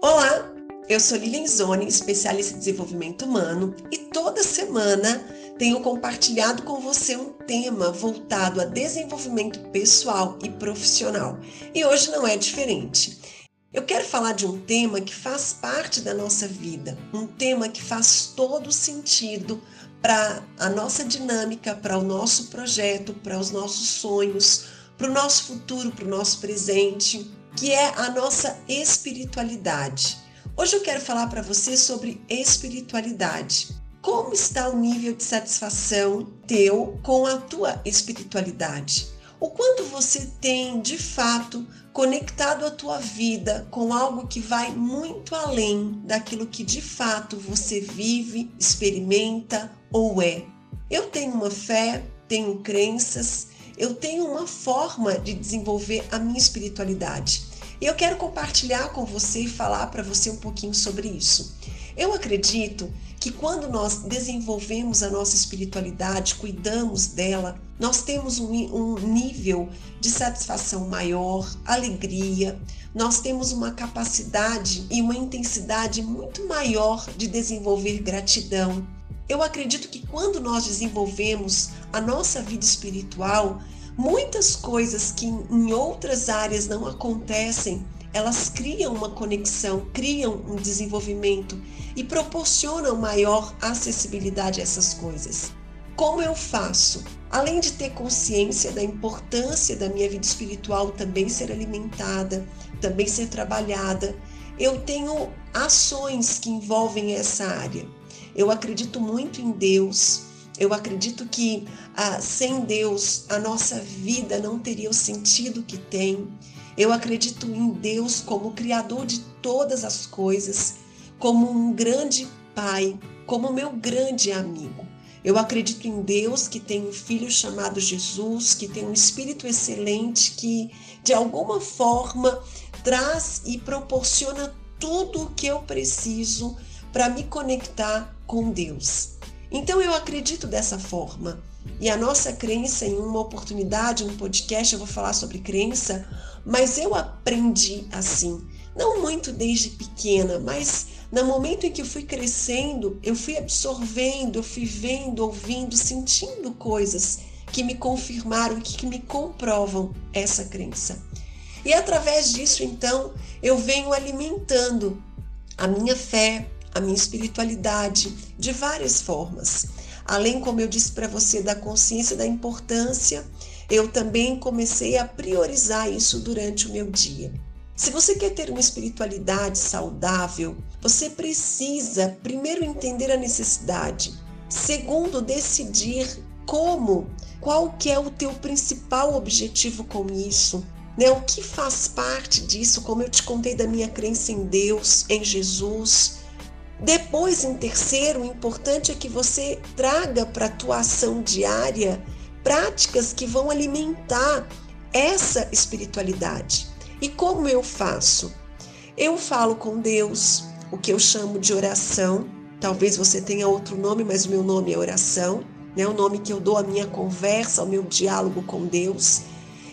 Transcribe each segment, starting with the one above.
Olá, eu sou Lilian Zoni, especialista em desenvolvimento humano, e toda semana tenho compartilhado com você um tema voltado a desenvolvimento pessoal e profissional. E hoje não é diferente. Eu quero falar de um tema que faz parte da nossa vida, um tema que faz todo sentido para a nossa dinâmica, para o nosso projeto, para os nossos sonhos, para o nosso futuro, para o nosso presente, que é a nossa espiritualidade. Hoje eu quero falar para você sobre espiritualidade. Como está o nível de satisfação teu com a tua espiritualidade? O quanto você tem de fato conectado a tua vida com algo que vai muito além daquilo que de fato você vive, experimenta ou é. Eu tenho uma fé, tenho crenças, eu tenho uma forma de desenvolver a minha espiritualidade. E eu quero compartilhar com você e falar para você um pouquinho sobre isso. Eu acredito que quando nós desenvolvemos a nossa espiritualidade, cuidamos dela, nós temos um, um, nível de satisfação maior, alegria, nós temos uma capacidade e uma intensidade muito maior de desenvolver gratidão. Eu acredito que quando nós desenvolvemos a nossa vida espiritual, muitas coisas que em outras áreas não acontecem, elas criam uma conexão, criam um desenvolvimento e proporcionam maior acessibilidade a essas coisas. Como eu faço? Além de ter consciência da importância da minha vida espiritual também ser alimentada, também ser trabalhada, eu tenho ações que envolvem essa área. Eu acredito muito em Deus. Eu acredito que ah, sem Deus a nossa vida não teria o sentido que tem. Eu acredito em Deus como Criador de todas as coisas, como um grande Pai, como meu grande amigo. Eu acredito em Deus que tem um filho chamado Jesus, que tem um espírito excelente, que de alguma forma traz e proporciona tudo o que eu preciso para me conectar com Deus. Então eu acredito dessa forma. E a nossa crença, em uma oportunidade, um podcast, eu vou falar sobre crença, mas eu aprendi assim. Não muito desde pequena, mas no momento em que eu fui crescendo, eu fui absorvendo, eu fui vendo, ouvindo, sentindo coisas que me confirmaram, que me comprovam essa crença. E através disso, então, eu venho alimentando a minha fé, a minha espiritualidade de várias formas. Além, como eu disse para você, da consciência da importância, eu também comecei a priorizar isso durante o meu dia. Se você quer ter uma espiritualidade saudável, você precisa primeiro entender a necessidade, segundo decidir como, qual que é o teu principal objetivo com isso, né? O que faz parte disso, como eu te contei da minha crença em Deus, em Jesus, depois, em terceiro, o importante é que você traga para a tua ação diária práticas que vão alimentar essa espiritualidade. E como eu faço? Eu falo com Deus, o que eu chamo de oração. Talvez você tenha outro nome, mas o meu nome é oração, né? O nome que eu dou à minha conversa, ao meu diálogo com Deus.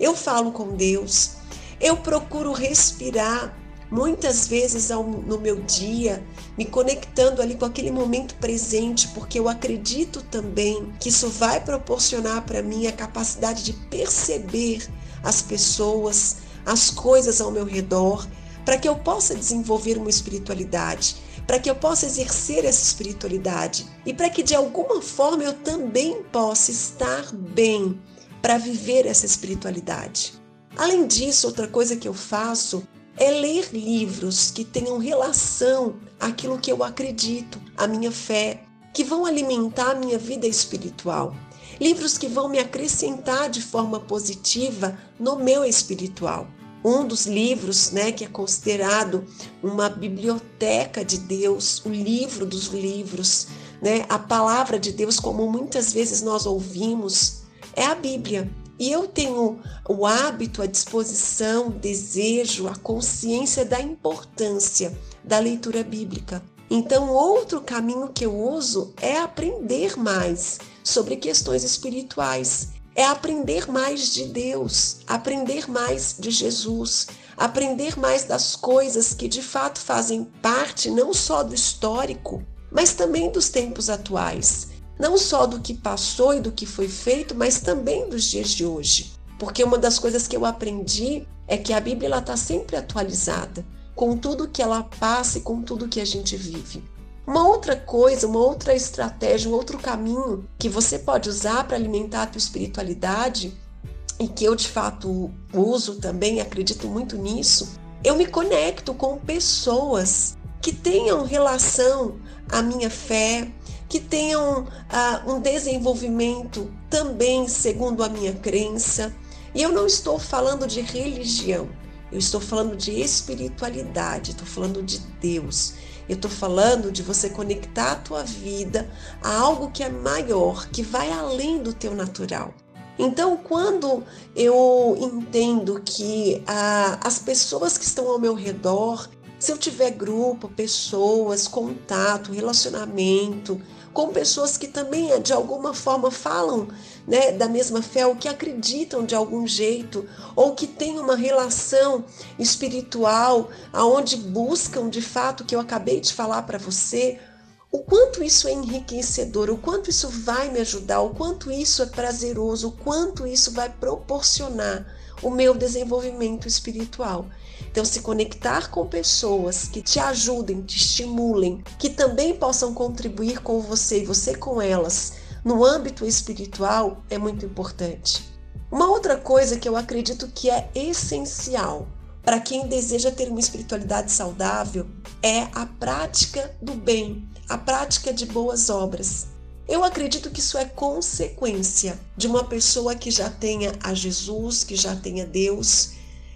Eu falo com Deus. Eu procuro respirar muitas vezes no meu dia, me conectando ali com aquele momento presente, porque eu acredito também que isso vai proporcionar para mim a capacidade de perceber as pessoas, as coisas ao meu redor, para que eu possa desenvolver uma espiritualidade, para que eu possa exercer essa espiritualidade e para que de alguma forma eu também possa estar bem para viver essa espiritualidade. Além disso, outra coisa que eu faço é ler livros que tenham relação àquilo que eu acredito, a minha fé, que vão alimentar a minha vida espiritual. Livros que vão me acrescentar de forma positiva no meu espiritual. Um dos livros, né, que é considerado uma biblioteca de Deus, o livro dos livros, né, a palavra de Deus, como muitas vezes nós ouvimos, é a Bíblia. E eu tenho o hábito, a disposição, o desejo, a consciência da importância da leitura bíblica. Então, outro caminho que eu uso é aprender mais sobre questões espirituais. é aprender mais de Deus, aprender mais de Jesus, aprender mais das coisas que de fato fazem parte não só do histórico, mas também dos tempos atuais. Não só do que passou e do que foi feito, mas também dos dias de hoje. Porque uma das coisas que eu aprendi é que a Bíblia está sempre atualizada com tudo que ela passa e com tudo que a gente vive. Uma outra coisa, uma outra estratégia, um outro caminho que você pode usar para alimentar a tua espiritualidade e que eu de fato uso também, acredito muito nisso, eu me conecto com pessoas que tenham relação à minha fé, que tenham uh, um desenvolvimento também segundo a minha crença. E eu não estou falando de religião, eu estou falando de espiritualidade, estou falando de Deus. Eu estou falando de você conectar a tua vida a algo que é maior, que vai além do teu natural. Então, quando eu entendo que ah, as pessoas que estão ao meu redor, se eu tiver grupo, pessoas, contato, relacionamento, com pessoas que também de alguma forma falam né, da mesma fé, ou que acreditam de algum jeito, ou que têm uma relação espiritual, aonde buscam de fato o que eu acabei de falar para você, o quanto isso é enriquecedor, o quanto isso vai me ajudar, o quanto isso é prazeroso, o quanto isso vai proporcionar o meu desenvolvimento espiritual. Então, se conectar com pessoas que te ajudem, te estimulem, que também possam contribuir com você e você com elas no âmbito espiritual é muito importante. Uma outra coisa que eu acredito que é essencial para quem deseja ter uma espiritualidade saudável é a prática do bem, a prática de boas obras. Eu acredito que isso é consequência de uma pessoa que já tenha a Jesus, que já tenha Deus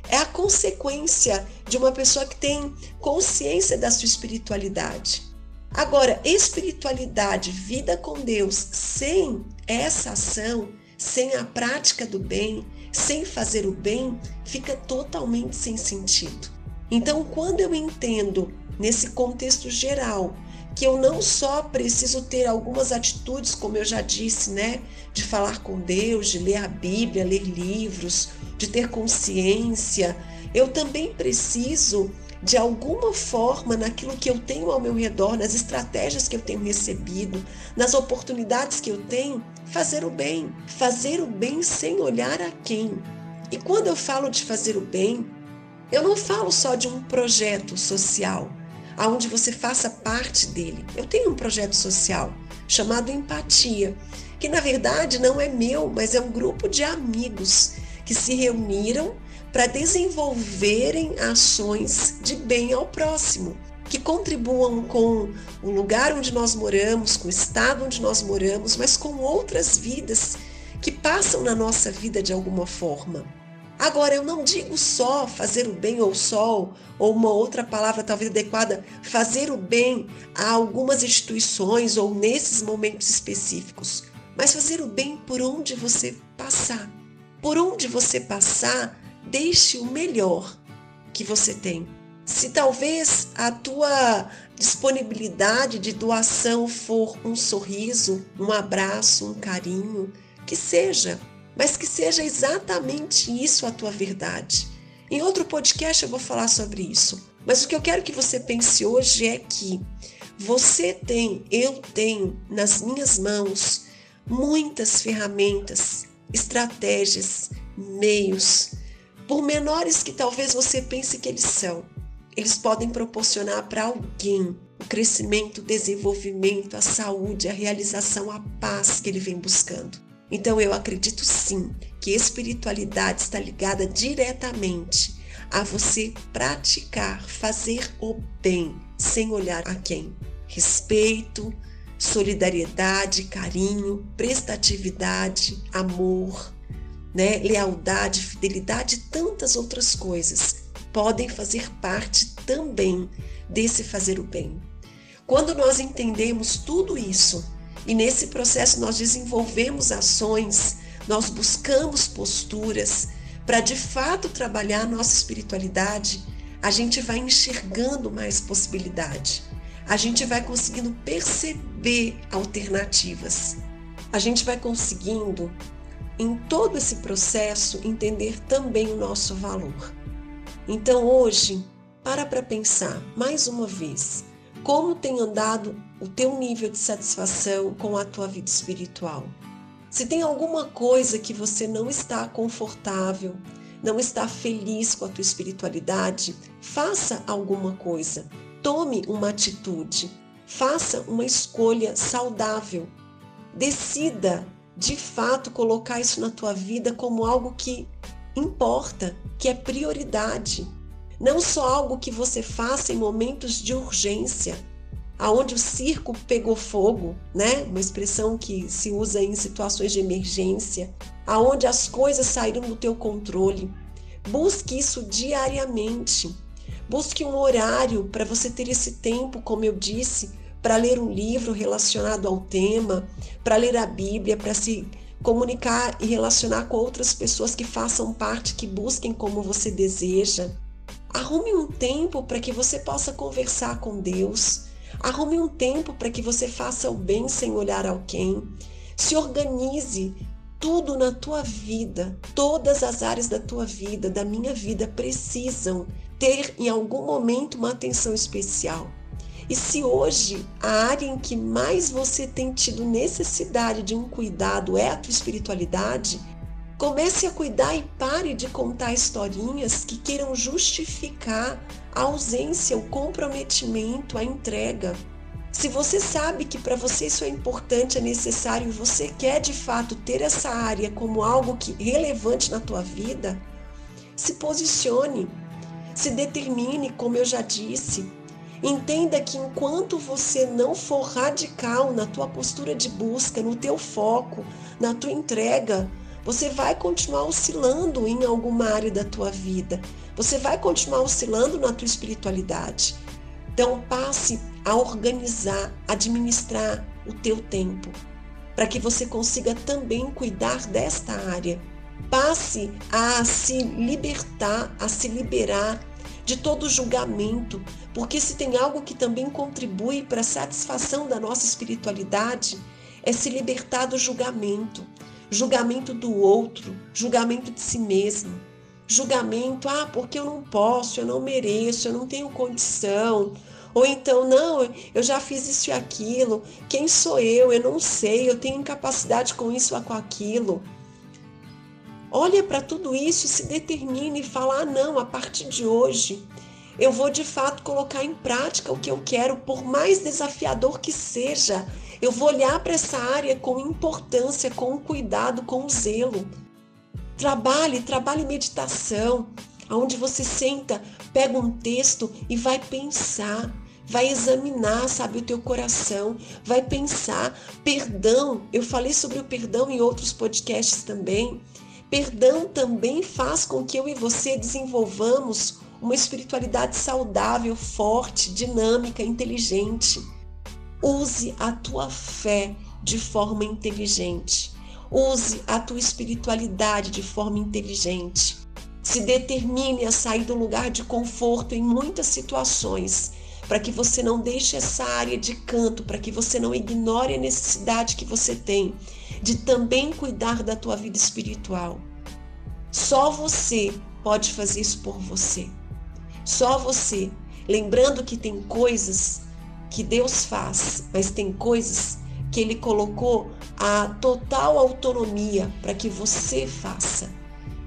é a consequência de uma pessoa que tem consciência da sua espiritualidade. Agora, espiritualidade, vida com Deus, sem essa ação, sem a prática do bem, sem fazer o bem, fica totalmente sem sentido. Então, quando eu entendo nesse contexto geral que eu não só preciso ter algumas atitudes, como eu já disse, né, de falar com Deus, de ler a Bíblia, ler livros, de ter consciência, eu também preciso de alguma forma naquilo que eu tenho ao meu redor, nas estratégias que eu tenho recebido, nas oportunidades que eu tenho, fazer o bem, fazer o bem sem olhar a quem. E quando eu falo de fazer o bem, eu não falo só de um projeto social, aonde você faça parte dele. Eu tenho um projeto social chamado Empatia, que na verdade não é meu, mas é um grupo de amigos que se reuniram para desenvolverem ações de bem ao próximo, que contribuam com o lugar onde nós moramos, com o estado onde nós moramos, mas com outras vidas que passam na nossa vida de alguma forma. Agora, eu não digo só fazer o bem ou só, ou uma outra palavra talvez adequada, fazer o bem a algumas instituições ou nesses momentos específicos, mas fazer o bem por onde você passar. Por onde você passar, deixe o melhor que você tem. Se talvez a tua disponibilidade de doação for um sorriso, um abraço, um carinho, que seja mas que seja exatamente isso a tua verdade. Em outro podcast eu vou falar sobre isso, mas o que eu quero que você pense hoje é que você tem, eu tenho nas minhas mãos muitas ferramentas, estratégias, meios, por menores que talvez você pense que eles são. Eles podem proporcionar para alguém o crescimento, o desenvolvimento, a saúde, a realização, a paz que ele vem buscando. Então eu acredito sim que espiritualidade está ligada diretamente a você praticar, fazer o bem sem olhar a quem. Respeito, solidariedade, carinho, prestatividade, amor, né, lealdade, fidelidade e tantas outras coisas podem fazer parte também desse fazer o bem. Quando nós entendemos tudo isso, e nesse processo nós desenvolvemos ações, nós buscamos posturas para de fato trabalhar a nossa espiritualidade. A gente vai enxergando mais possibilidade. A gente vai conseguindo perceber alternativas. A gente vai conseguindo em todo esse processo, entender também o nosso valor. Então hoje, para para pensar mais uma vez, como tem andado o teu nível de satisfação com a tua vida espiritual? Se tem alguma coisa que você não está confortável, não está feliz com a tua espiritualidade, faça alguma coisa. Tome uma atitude. Faça uma escolha saudável. Decida de fato colocar isso na tua vida como algo que importa, que é prioridade. Não só algo que você faça em momentos de urgência, aonde o circo pegou fogo, né? Uma expressão que se usa em situações de emergência, aonde as coisas saíram do teu controle. Busque isso diariamente. Busque um horário para você ter esse tempo, como eu disse, para ler um livro relacionado ao tema, para ler a Bíblia, para se comunicar e relacionar com outras pessoas que façam parte, que busquem como você deseja. Arrume um tempo para que você possa conversar com Deus. Arrume um tempo para que você faça o bem sem olhar a quem. Se organize. Tudo na tua vida, todas as áreas da tua vida, da minha vida, precisam ter em algum momento uma atenção especial. E se hoje a área em que mais você tem tido necessidade de um cuidado é a tua espiritualidade, Comece a cuidar e pare de contar historinhas que queiram justificar a ausência, o comprometimento, a entrega. Se você sabe que para você isso é importante, é necessário e você quer de fato ter essa área como algo que relevante na tua vida, se posicione, se determine, como eu já disse. Entenda que enquanto você não for radical na tua postura de busca, no teu foco, na tua entrega, você vai continuar oscilando em alguma área da tua vida. Você vai continuar oscilando na tua espiritualidade. Então passe a organizar, administrar o teu tempo, para que você consiga também cuidar desta área. Passe a se libertar, a se liberar de todo julgamento, porque se tem algo que também contribui para a satisfação da nossa espiritualidade, é se libertar do julgamento julgamento do outro, julgamento de si mesmo, julgamento, ah, porque eu não posso, eu não mereço, eu não tenho condição. Ou então, não, eu já fiz isso e aquilo, quem sou eu? Eu não sei, eu tenho incapacidade com isso ou com aquilo. Olha para tudo isso e se determine e fala: ah, não, a partir de hoje eu vou de fato colocar em prática o que eu quero, por mais desafiador que seja. Eu vou olhar para essa área com importância, com cuidado, com zelo. Trabalhe, trabalhe meditação, onde você senta, pega um texto e vai pensar, vai examinar, sabe, o teu coração, vai pensar. Perdão, eu falei sobre o perdão em outros podcasts também. Perdão também faz com que eu e você desenvolvamos uma espiritualidade saudável, forte, dinâmica, inteligente. Use a tua fé de forma inteligente. Use a tua espiritualidade de forma inteligente. Se determine a sair do lugar de conforto em muitas situações, para que você não deixe essa área de canto, para que você não ignore a necessidade que você tem de também cuidar da tua vida espiritual. Só você pode fazer isso por você. Só você. Lembrando que tem coisas que Deus faz, mas tem coisas que Ele colocou a total autonomia para que você faça.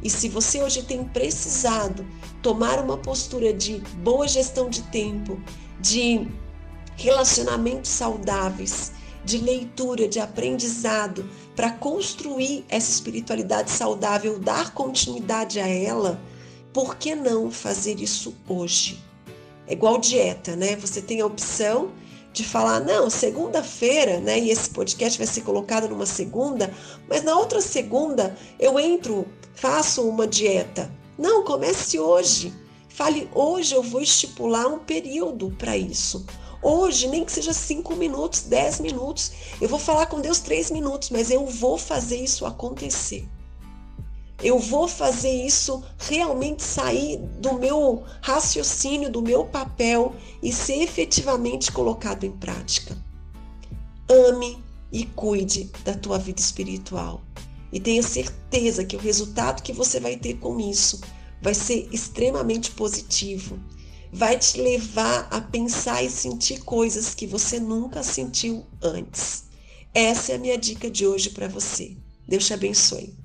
E se você hoje tem precisado tomar uma postura de boa gestão de tempo, de relacionamentos saudáveis, de leitura, de aprendizado, para construir essa espiritualidade saudável, dar continuidade a ela, por que não fazer isso hoje? É igual dieta, né? Você tem a opção de falar, não, segunda-feira, né? E esse podcast vai ser colocado numa segunda, mas na outra segunda eu entro, faço uma dieta. Não, comece hoje. Fale, hoje eu vou estipular um período para isso. Hoje, nem que seja cinco minutos, dez minutos, eu vou falar com Deus três minutos, mas eu vou fazer isso acontecer. Eu vou fazer isso realmente sair do meu raciocínio, do meu papel e ser efetivamente colocado em prática. Ame e cuide da tua vida espiritual. E tenha certeza que o resultado que você vai ter com isso vai ser extremamente positivo. Vai te levar a pensar e sentir coisas que você nunca sentiu antes. Essa é a minha dica de hoje para você. Deus te abençoe.